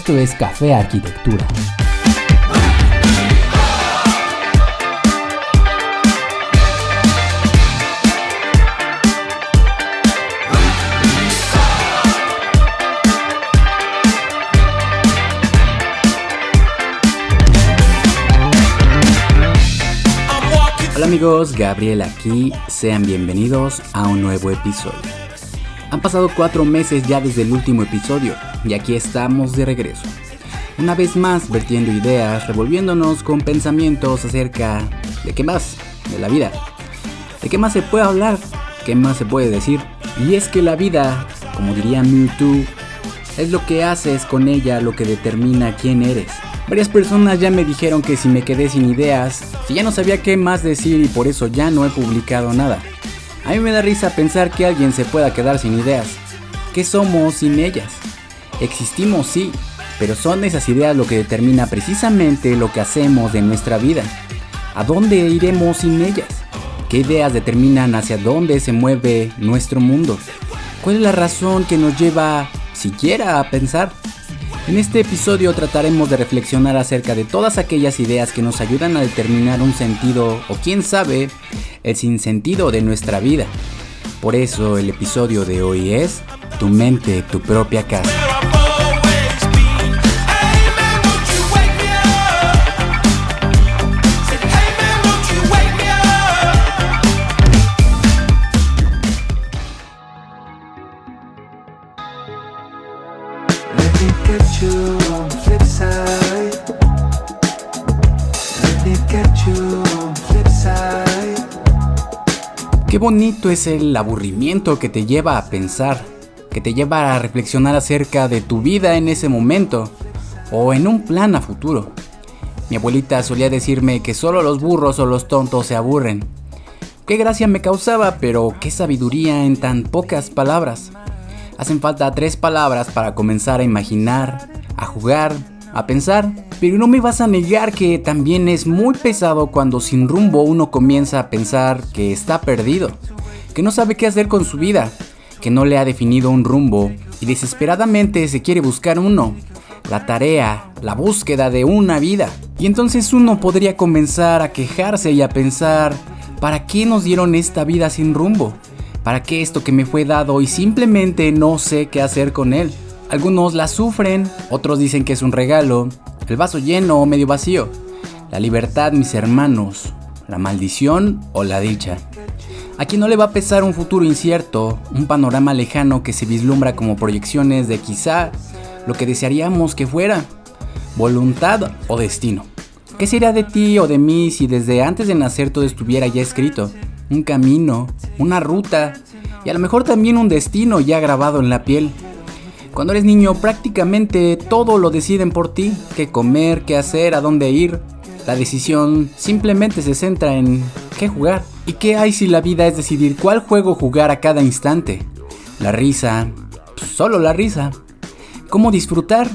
Esto es Café Arquitectura. Hola amigos, Gabriel aquí, sean bienvenidos a un nuevo episodio. Han pasado cuatro meses ya desde el último episodio y aquí estamos de regreso. Una vez más vertiendo ideas, revolviéndonos con pensamientos acerca de qué más, de la vida. De qué más se puede hablar, qué más se puede decir. Y es que la vida, como diría Mewtwo, es lo que haces con ella lo que determina quién eres. Varias personas ya me dijeron que si me quedé sin ideas, si ya no sabía qué más decir y por eso ya no he publicado nada. A mí me da risa pensar que alguien se pueda quedar sin ideas. ¿Qué somos sin ellas? Existimos sí, pero son esas ideas lo que determina precisamente lo que hacemos de nuestra vida. ¿A dónde iremos sin ellas? ¿Qué ideas determinan hacia dónde se mueve nuestro mundo? ¿Cuál es la razón que nos lleva siquiera a pensar? En este episodio trataremos de reflexionar acerca de todas aquellas ideas que nos ayudan a determinar un sentido o quién sabe el sinsentido de nuestra vida. Por eso el episodio de hoy es Tu mente, tu propia casa. Qué bonito es el aburrimiento que te lleva a pensar, que te lleva a reflexionar acerca de tu vida en ese momento o en un plan a futuro. Mi abuelita solía decirme que solo los burros o los tontos se aburren. Qué gracia me causaba, pero qué sabiduría en tan pocas palabras. Hacen falta tres palabras para comenzar a imaginar, a jugar, a pensar. Pero no me vas a negar que también es muy pesado cuando sin rumbo uno comienza a pensar que está perdido, que no sabe qué hacer con su vida, que no le ha definido un rumbo y desesperadamente se quiere buscar uno. La tarea, la búsqueda de una vida. Y entonces uno podría comenzar a quejarse y a pensar, ¿para qué nos dieron esta vida sin rumbo? ¿Para qué esto que me fue dado y simplemente no sé qué hacer con él? Algunos la sufren, otros dicen que es un regalo, el vaso lleno o medio vacío. La libertad, mis hermanos, la maldición o la dicha. A quien no le va a pesar un futuro incierto, un panorama lejano que se vislumbra como proyecciones de quizá lo que desearíamos que fuera, voluntad o destino. ¿Qué sería de ti o de mí si desde antes de nacer todo estuviera ya escrito? Un camino, una ruta y a lo mejor también un destino ya grabado en la piel. Cuando eres niño prácticamente todo lo deciden por ti, qué comer, qué hacer, a dónde ir. La decisión simplemente se centra en qué jugar. ¿Y qué hay si la vida es decidir cuál juego jugar a cada instante? La risa, solo la risa. ¿Cómo disfrutar?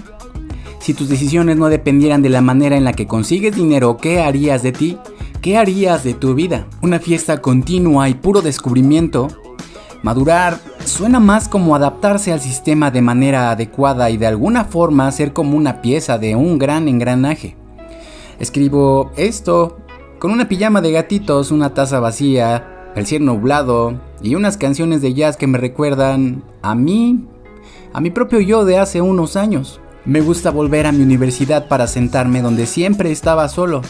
Si tus decisiones no dependieran de la manera en la que consigues dinero, ¿qué harías de ti? ¿Qué harías de tu vida? Una fiesta continua y puro descubrimiento. Madurar suena más como adaptarse al sistema de manera adecuada y de alguna forma ser como una pieza de un gran engranaje. Escribo esto con una pijama de gatitos, una taza vacía, el cielo nublado y unas canciones de jazz que me recuerdan a mí, a mi propio yo de hace unos años. Me gusta volver a mi universidad para sentarme donde siempre estaba solo.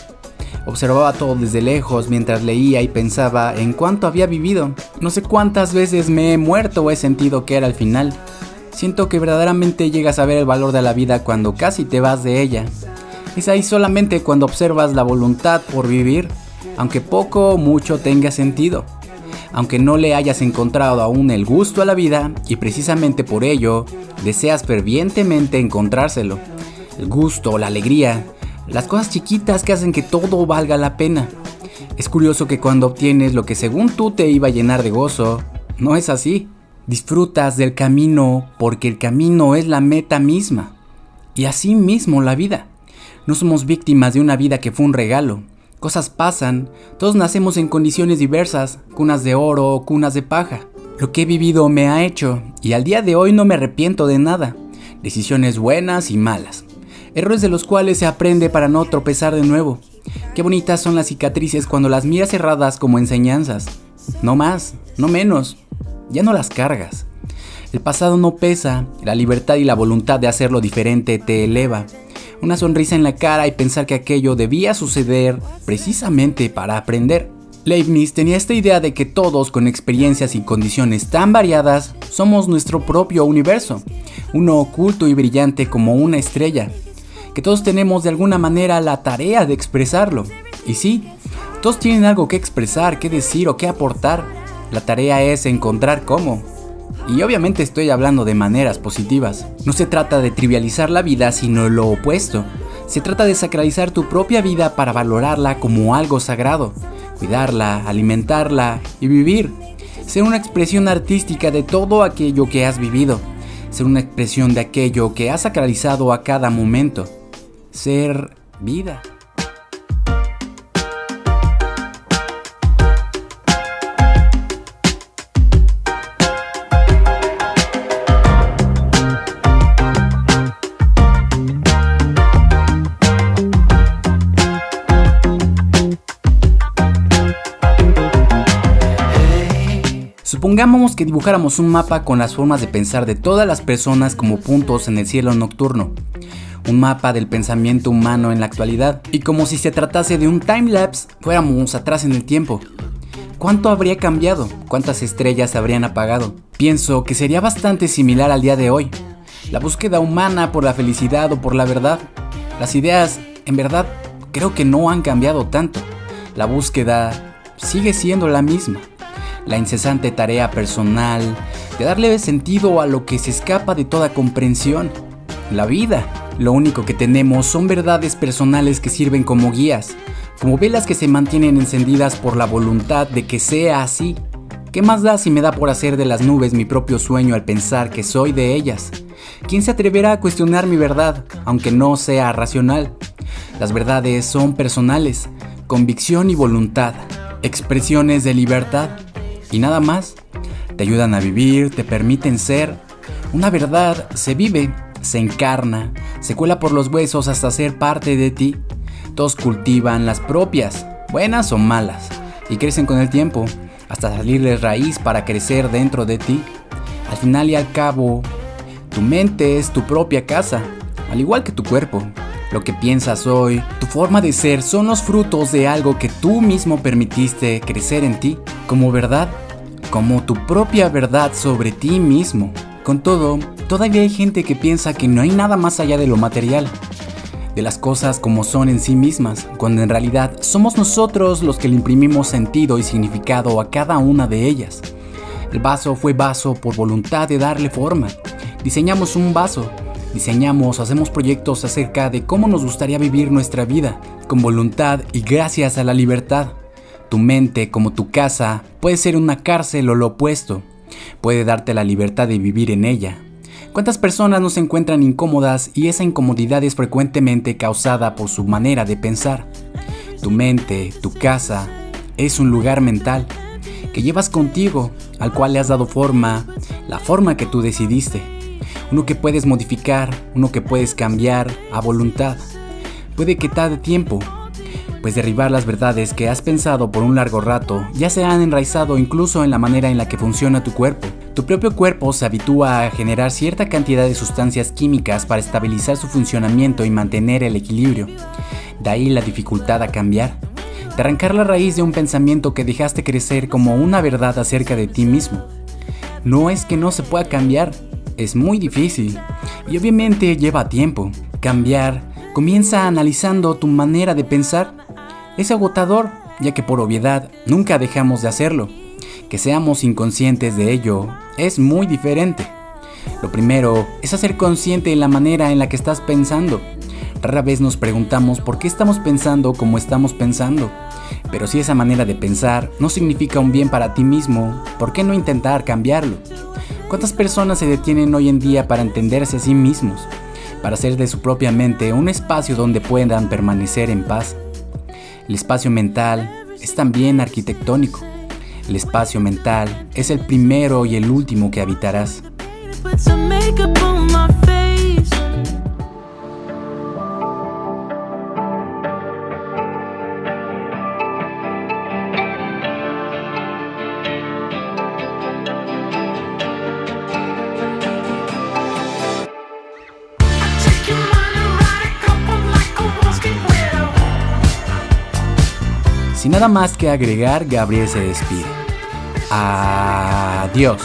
Observaba todo desde lejos mientras leía y pensaba en cuánto había vivido. No sé cuántas veces me he muerto o he sentido que era el final. Siento que verdaderamente llegas a ver el valor de la vida cuando casi te vas de ella. Es ahí solamente cuando observas la voluntad por vivir, aunque poco o mucho tenga sentido. Aunque no le hayas encontrado aún el gusto a la vida y precisamente por ello deseas fervientemente encontrárselo. El gusto, la alegría, las cosas chiquitas que hacen que todo valga la pena. Es curioso que cuando obtienes lo que según tú te iba a llenar de gozo, no es así. Disfrutas del camino porque el camino es la meta misma. Y así mismo la vida. No somos víctimas de una vida que fue un regalo. Cosas pasan, todos nacemos en condiciones diversas, cunas de oro o cunas de paja. Lo que he vivido me ha hecho, y al día de hoy no me arrepiento de nada. decisiones buenas y malas, errores de los cuales se aprende para no tropezar de nuevo. Qué bonitas son las cicatrices cuando las miras cerradas como enseñanzas. No más, no menos, ya no las cargas. El pasado no pesa, la libertad y la voluntad de hacerlo diferente te eleva. Una sonrisa en la cara y pensar que aquello debía suceder precisamente para aprender. Leibniz tenía esta idea de que todos con experiencias y condiciones tan variadas somos nuestro propio universo, uno oculto y brillante como una estrella, que todos tenemos de alguna manera la tarea de expresarlo. Y sí, todos tienen algo que expresar, que decir o que aportar. La tarea es encontrar cómo. Y obviamente estoy hablando de maneras positivas. No se trata de trivializar la vida, sino lo opuesto. Se trata de sacralizar tu propia vida para valorarla como algo sagrado cuidarla, alimentarla y vivir. Ser una expresión artística de todo aquello que has vivido. Ser una expresión de aquello que has sacralizado a cada momento. Ser vida. Supongamos que dibujáramos un mapa con las formas de pensar de todas las personas como puntos en el cielo nocturno. Un mapa del pensamiento humano en la actualidad. Y como si se tratase de un time-lapse, fuéramos atrás en el tiempo. ¿Cuánto habría cambiado? ¿Cuántas estrellas habrían apagado? Pienso que sería bastante similar al día de hoy. La búsqueda humana por la felicidad o por la verdad. Las ideas, en verdad, creo que no han cambiado tanto. La búsqueda sigue siendo la misma la incesante tarea personal de darle sentido a lo que se escapa de toda comprensión, la vida. Lo único que tenemos son verdades personales que sirven como guías, como velas que se mantienen encendidas por la voluntad de que sea así. ¿Qué más da si me da por hacer de las nubes mi propio sueño al pensar que soy de ellas? ¿Quién se atreverá a cuestionar mi verdad, aunque no sea racional? Las verdades son personales, convicción y voluntad, expresiones de libertad y nada más. Te ayudan a vivir, te permiten ser. Una verdad se vive, se encarna, se cuela por los huesos hasta ser parte de ti. Todos cultivan las propias, buenas o malas, y crecen con el tiempo, hasta salirles raíz para crecer dentro de ti. Al final y al cabo, tu mente es tu propia casa, al igual que tu cuerpo. Lo que piensas hoy, tu forma de ser son los frutos de algo que tú mismo permitiste crecer en ti como verdad como tu propia verdad sobre ti mismo. Con todo, todavía hay gente que piensa que no hay nada más allá de lo material, de las cosas como son en sí mismas, cuando en realidad somos nosotros los que le imprimimos sentido y significado a cada una de ellas. El vaso fue vaso por voluntad de darle forma. Diseñamos un vaso, diseñamos, hacemos proyectos acerca de cómo nos gustaría vivir nuestra vida, con voluntad y gracias a la libertad. Tu mente, como tu casa, puede ser una cárcel o lo opuesto. Puede darte la libertad de vivir en ella. ¿Cuántas personas no se encuentran incómodas y esa incomodidad es frecuentemente causada por su manera de pensar? Tu mente, tu casa, es un lugar mental que llevas contigo, al cual le has dado forma, la forma que tú decidiste. Uno que puedes modificar, uno que puedes cambiar a voluntad. Puede que tarde tiempo, pues derribar las verdades que has pensado por un largo rato ya se han enraizado incluso en la manera en la que funciona tu cuerpo. Tu propio cuerpo se habitúa a generar cierta cantidad de sustancias químicas para estabilizar su funcionamiento y mantener el equilibrio. De ahí la dificultad a cambiar. De arrancar la raíz de un pensamiento que dejaste crecer como una verdad acerca de ti mismo. No es que no se pueda cambiar, es muy difícil y obviamente lleva tiempo. Cambiar comienza analizando tu manera de pensar es agotador, ya que por obviedad nunca dejamos de hacerlo. Que seamos inconscientes de ello es muy diferente. Lo primero es hacer consciente en la manera en la que estás pensando. Rara vez nos preguntamos por qué estamos pensando como estamos pensando. Pero si esa manera de pensar no significa un bien para ti mismo, ¿por qué no intentar cambiarlo? ¿Cuántas personas se detienen hoy en día para entenderse a sí mismos? Para hacer de su propia mente un espacio donde puedan permanecer en paz. El espacio mental es también arquitectónico. El espacio mental es el primero y el último que habitarás. Nada más que agregar, Gabriel se despide. Adiós.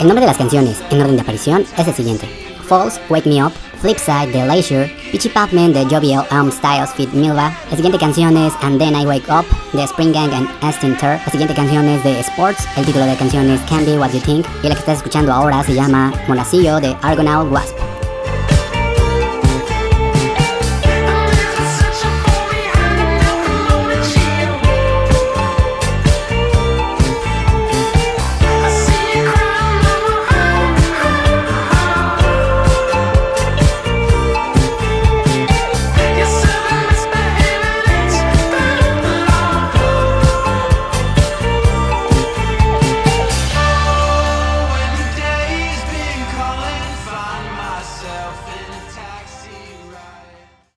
El nombre de las canciones, en orden de aparición, es el siguiente. Falls, Wake Me Up, Flipside de Leisure, Pitchy Pavement de Jovial Elm Styles Fit Milva. La siguiente canción es And Then I Wake Up de Spring Gang and Aston Tur. La siguiente canción es de Sports, el título de la canción es Candy What You Think y la que estás escuchando ahora se llama Molacillo de Argonaut Wasp.